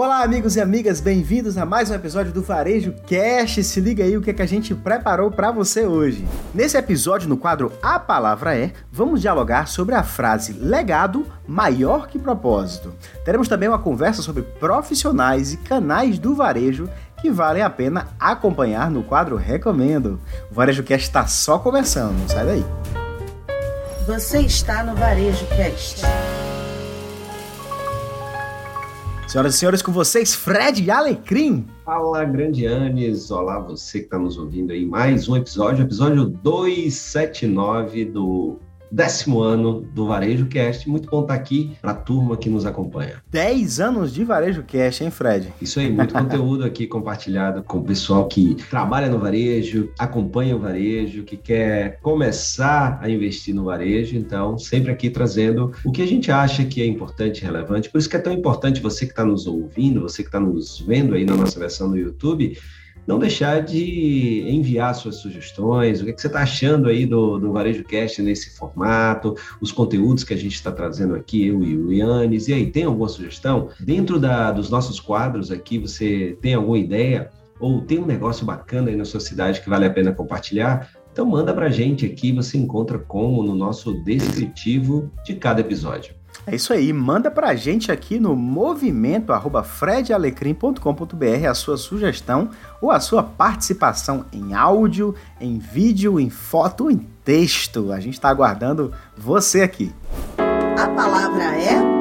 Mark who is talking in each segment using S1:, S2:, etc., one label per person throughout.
S1: Olá, amigos e amigas, bem-vindos a mais um episódio do Varejo Cast. Se liga aí o que, é que a gente preparou para você hoje. Nesse episódio, no quadro A Palavra É, vamos dialogar sobre a frase legado maior que propósito. Teremos também uma conversa sobre profissionais e canais do varejo que valem a pena acompanhar no quadro Recomendo. O Varejo Cast está só começando, sai daí.
S2: Você está no Varejo Cast.
S1: Senhoras e senhores, com vocês, Fred Alecrim.
S3: Fala, grande Anis. Olá, você que está nos ouvindo aí. Mais um episódio, episódio 279 do décimo ano do Varejo Cast. Muito bom estar aqui para a turma que nos acompanha.
S1: 10 anos de Varejo Cast, hein, Fred?
S3: Isso aí, muito conteúdo aqui compartilhado com o pessoal que trabalha no varejo, acompanha o varejo, que quer começar a investir no varejo. Então, sempre aqui trazendo o que a gente acha que é importante e relevante. Por isso que é tão importante você que está nos ouvindo, você que está nos vendo aí na nossa versão no YouTube, não deixar de enviar suas sugestões, o que, é que você está achando aí do, do Varejo Cast nesse formato, os conteúdos que a gente está trazendo aqui, eu e o Yannis, e aí, tem alguma sugestão? Dentro da, dos nossos quadros aqui, você tem alguma ideia? Ou tem um negócio bacana aí na sua cidade que vale a pena compartilhar? Então manda para a gente aqui, você encontra como no nosso descritivo de cada episódio.
S1: É isso aí, manda pra gente aqui no movimento fredalecrim.com.br a sua sugestão ou a sua participação em áudio, em vídeo, em foto, em texto. A gente está aguardando você aqui.
S2: A palavra é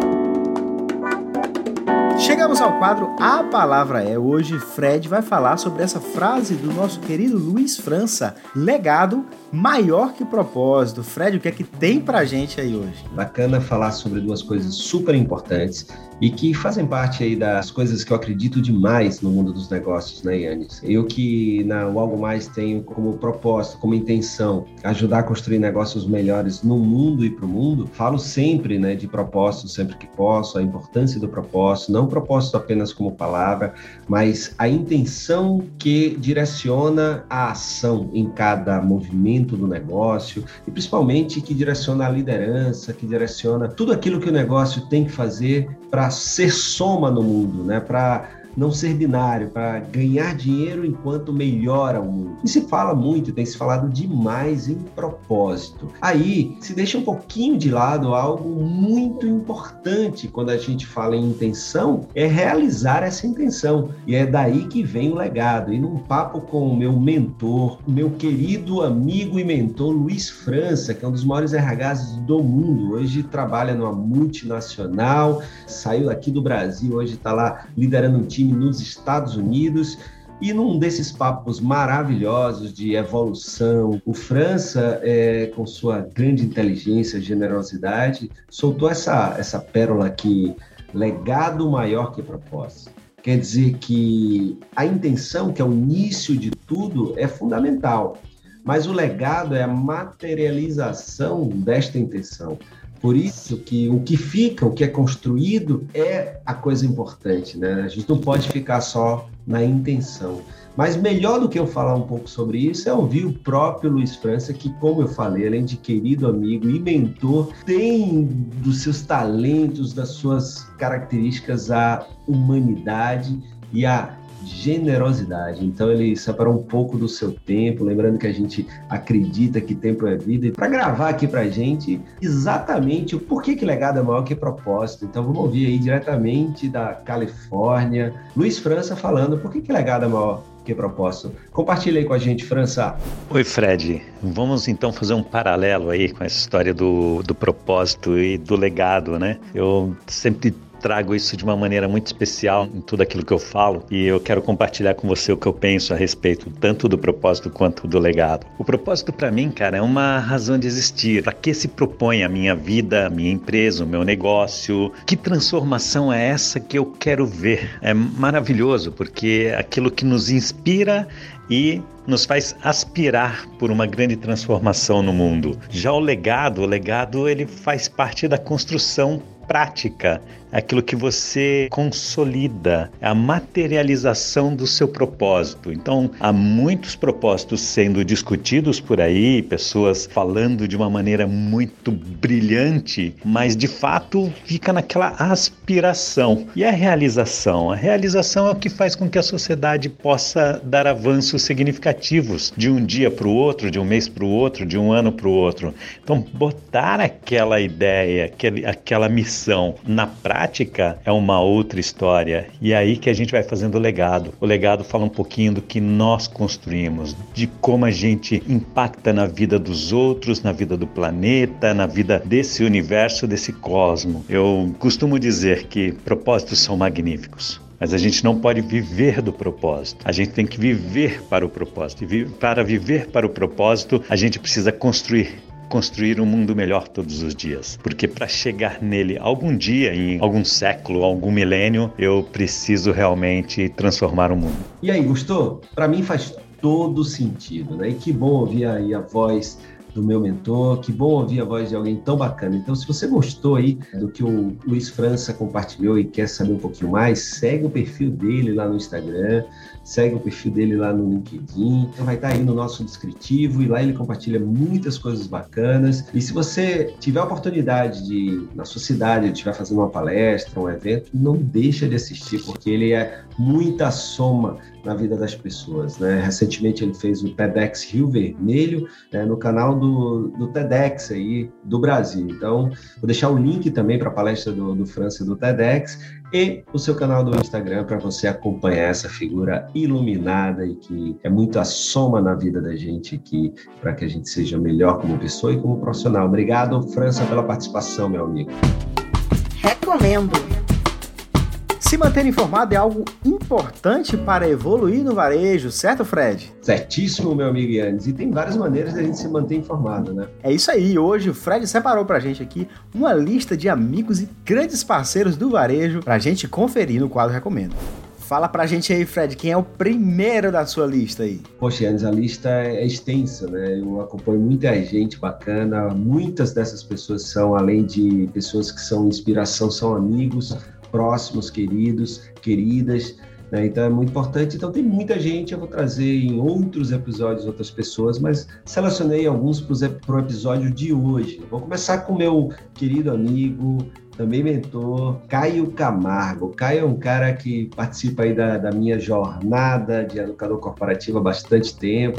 S1: Chegamos ao quadro A Palavra É. Hoje, Fred vai falar sobre essa frase do nosso querido Luiz França: legado maior que propósito. Fred, o que é que tem pra gente aí hoje?
S3: Bacana falar sobre duas coisas super importantes e que fazem parte aí das coisas que eu acredito demais no mundo dos negócios, né, Yannis? Eu que na Algo Mais tenho como propósito, como intenção, ajudar a construir negócios melhores no mundo e para o mundo, falo sempre né, de propósito, sempre que posso, a importância do propósito, não propósito apenas como palavra, mas a intenção que direciona a ação em cada movimento do negócio e principalmente que direciona a liderança, que direciona tudo aquilo que o negócio tem que fazer para ser soma no mundo, né? Para não ser binário, para ganhar dinheiro enquanto melhora o mundo. E se fala muito, tem se falado demais em propósito. Aí se deixa um pouquinho de lado algo muito importante quando a gente fala em intenção, é realizar essa intenção. E é daí que vem o legado. E num papo com o meu mentor, meu querido amigo e mentor Luiz França, que é um dos maiores RHs do mundo, hoje trabalha numa multinacional, saiu aqui do Brasil, hoje está lá liderando um time nos Estados Unidos. E num desses papos maravilhosos de evolução, o França, é, com sua grande inteligência, generosidade, soltou essa, essa pérola aqui: legado maior que propósito. Quer dizer que a intenção, que é o início de tudo, é fundamental, mas o legado é a materialização desta intenção. Por isso que o que fica, o que é construído, é a coisa importante, né? A gente não pode ficar só na intenção. Mas melhor do que eu falar um pouco sobre isso é ouvir o próprio Luiz França, que, como eu falei, além de querido amigo e mentor, tem dos seus talentos, das suas características a humanidade e a generosidade. Então ele separou um pouco do seu tempo, lembrando que a gente acredita que tempo é vida, e para gravar aqui para gente exatamente o porquê que legado é maior que propósito. Então vamos ouvir aí diretamente da Califórnia, Luiz França falando por que, que legado é maior que propósito. Compartilha aí com a gente, França.
S4: Oi, Fred. Vamos então fazer um paralelo aí com essa história do, do propósito e do legado, né? Eu sempre trago isso de uma maneira muito especial em tudo aquilo que eu falo e eu quero compartilhar com você o que eu penso a respeito tanto do propósito quanto do legado. O propósito para mim, cara, é uma razão de existir. Para que se propõe a minha vida, a minha empresa, o meu negócio? Que transformação é essa que eu quero ver? É maravilhoso porque aquilo que nos inspira e nos faz aspirar por uma grande transformação no mundo. Já o legado, o legado ele faz parte da construção prática aquilo que você consolida, a materialização do seu propósito. Então, há muitos propósitos sendo discutidos por aí, pessoas falando de uma maneira muito brilhante, mas de fato fica naquela aspiração. E a realização? A realização é o que faz com que a sociedade possa dar avanços significativos de um dia para o outro, de um mês para o outro, de um ano para o outro. Então, botar aquela ideia, aquele, aquela missão na prática é uma outra história. E é aí que a gente vai fazendo o legado. O legado fala um pouquinho do que nós construímos, de como a gente impacta na vida dos outros, na vida do planeta, na vida desse universo, desse cosmo. Eu costumo dizer que propósitos são magníficos. Mas a gente não pode viver do propósito. A gente tem que viver para o propósito. E para viver para o propósito, a gente precisa construir construir um mundo melhor todos os dias. Porque para chegar nele algum dia, em algum século, algum milênio, eu preciso realmente transformar o mundo.
S3: E aí, gostou? Para mim faz todo sentido, né? E que bom ouvir aí a voz do meu mentor. Que bom ouvir a voz de alguém tão bacana. Então, se você gostou aí do que o Luiz França compartilhou e quer saber um pouquinho mais, segue o perfil dele lá no Instagram, segue o perfil dele lá no LinkedIn. Vai estar aí no nosso descritivo e lá ele compartilha muitas coisas bacanas. E se você tiver a oportunidade de, na sua cidade, estiver fazendo uma palestra, um evento, não deixa de assistir, porque ele é muita soma na vida das pessoas. Né? Recentemente ele fez o TEDx Rio Vermelho né, no canal do, do TEDx aí do Brasil. Então, vou deixar o link também para a palestra do, do França do TEDx e o seu canal do Instagram para você acompanhar essa figura iluminada e que é muito a soma na vida da gente aqui para que a gente seja melhor como pessoa e como profissional. Obrigado, França, pela participação, meu amigo.
S2: Recomendo.
S1: Se manter informado é algo importante para evoluir no varejo, certo, Fred?
S3: Certíssimo, meu amigo Yannis. E tem várias maneiras de a gente se manter informado, né?
S1: É isso aí. Hoje o Fred separou para a gente aqui uma lista de amigos e grandes parceiros do varejo para a gente conferir no quadro Recomendo. Fala pra gente aí, Fred, quem é o primeiro da sua lista aí?
S3: Poxa, Yannis, a lista é extensa, né? Eu acompanho muita gente bacana. Muitas dessas pessoas são, além de pessoas que são inspiração, são amigos próximos, queridos, queridas. Né? Então é muito importante. Então tem muita gente, eu vou trazer em outros episódios outras pessoas, mas selecionei alguns para o episódio de hoje. Vou começar com meu querido amigo, também mentor, Caio Camargo. Caio é um cara que participa aí da, da minha jornada de educador corporativo há bastante tempo.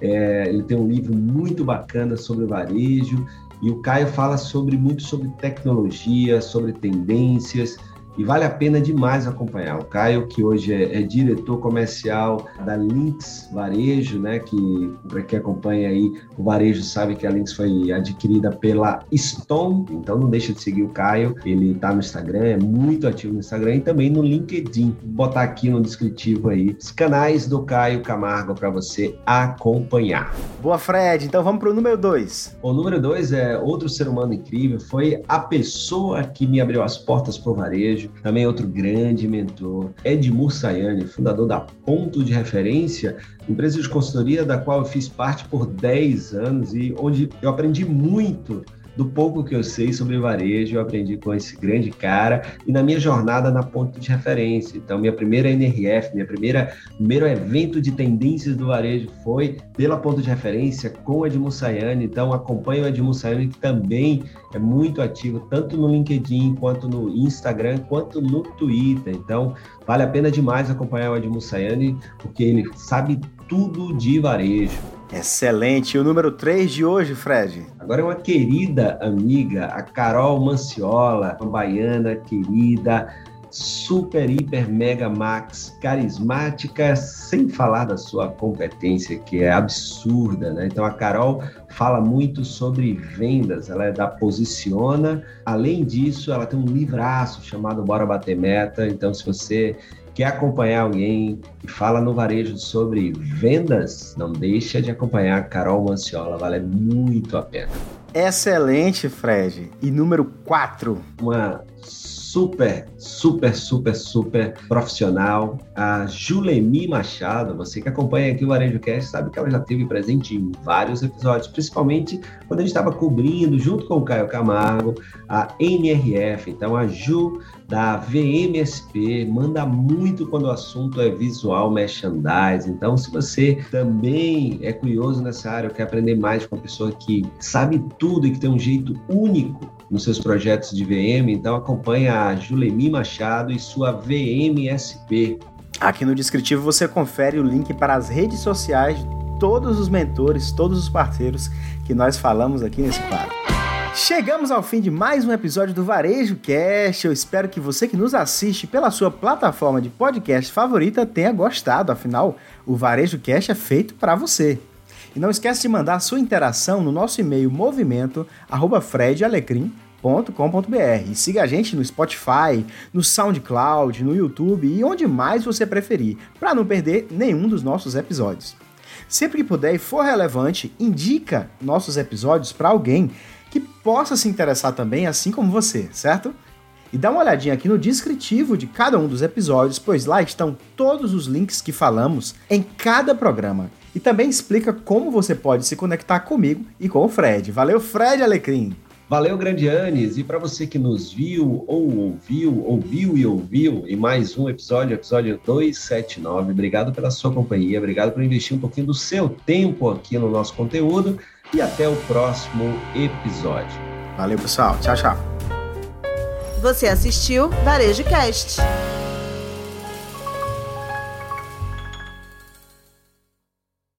S3: É, ele tem um livro muito bacana sobre varejo e o Caio fala sobre muito sobre tecnologia, sobre tendências e vale a pena demais acompanhar. O Caio, que hoje é, é diretor comercial da Lynx Varejo, né, que para quem acompanha aí o varejo sabe que a Lynx foi adquirida pela Stone, então não deixa de seguir o Caio, ele está no Instagram, é muito ativo no Instagram e também no LinkedIn. Vou botar aqui no descritivo aí os canais do Caio Camargo para você acompanhar.
S1: Boa, Fred. Então vamos para o número 2.
S3: O número 2 é outro ser humano incrível, foi a pessoa que me abriu as portas para o varejo também outro grande mentor, Edmur Sayane, fundador da Ponto de Referência, empresa de consultoria da qual eu fiz parte por 10 anos e onde eu aprendi muito do pouco que eu sei sobre varejo, eu aprendi com esse grande cara e na minha jornada na ponto de referência. Então, minha primeira NRF, minha primeira primeiro evento de tendências do varejo foi pela ponto de referência com o Edmo Sayane. Então, acompanho o Edmo Sayane, que também é muito ativo, tanto no LinkedIn, quanto no Instagram, quanto no Twitter. Então, vale a pena demais acompanhar o Edmo Sayane, porque ele sabe tudo de varejo.
S1: Excelente. E o número 3 de hoje, Fred?
S3: Agora é uma querida amiga, a Carol Manciola, uma baiana querida, super, hiper, mega, max, carismática, sem falar da sua competência, que é absurda, né? Então a Carol fala muito sobre vendas, ela é da Posiciona. Além disso, ela tem um livraço chamado Bora Bater Meta. Então, se você quer acompanhar alguém que fala no varejo sobre vendas, não deixa de acompanhar a Carol Manciola, vale muito a pena.
S1: Excelente, Fred. E número 4?
S3: Uma super, super, super, super profissional, a Julemi Machado. Você que acompanha aqui o Varejo Cast sabe que ela já esteve presente em vários episódios, principalmente quando a gente estava cobrindo, junto com o Caio Camargo, a NRF. Então, a Ju da VMSP, manda muito quando o assunto é visual merchandising. Então, se você também é curioso nessa área, quer aprender mais com uma pessoa que sabe tudo e que tem um jeito único nos seus projetos de VM, então acompanhe a Julemi Machado e sua VMSP.
S1: Aqui no descritivo você confere o link para as redes sociais de todos os mentores, todos os parceiros que nós falamos aqui nesse quadro. Chegamos ao fim de mais um episódio do Varejo Cast. Eu espero que você que nos assiste pela sua plataforma de podcast favorita tenha gostado. Afinal, o Varejo Cast é feito para você. E não esquece de mandar sua interação no nosso e-mail movimento@fredalecrim.com.br. E siga a gente no Spotify, no SoundCloud, no YouTube e onde mais você preferir, para não perder nenhum dos nossos episódios. Sempre que puder e for relevante, indica nossos episódios para alguém que possa se interessar também, assim como você, certo? E dá uma olhadinha aqui no descritivo de cada um dos episódios, pois lá estão todos os links que falamos em cada programa. E também explica como você pode se conectar comigo e com o Fred. Valeu, Fred Alecrim!
S3: Valeu, Grandianes! E para você que nos viu ou ouviu, ouviu e ouviu em mais um episódio, episódio 279, obrigado pela sua companhia, obrigado por investir um pouquinho do seu tempo aqui no nosso conteúdo e até o próximo episódio.
S1: Valeu, pessoal. Tchau, tchau.
S2: Você assistiu Varejo Cast.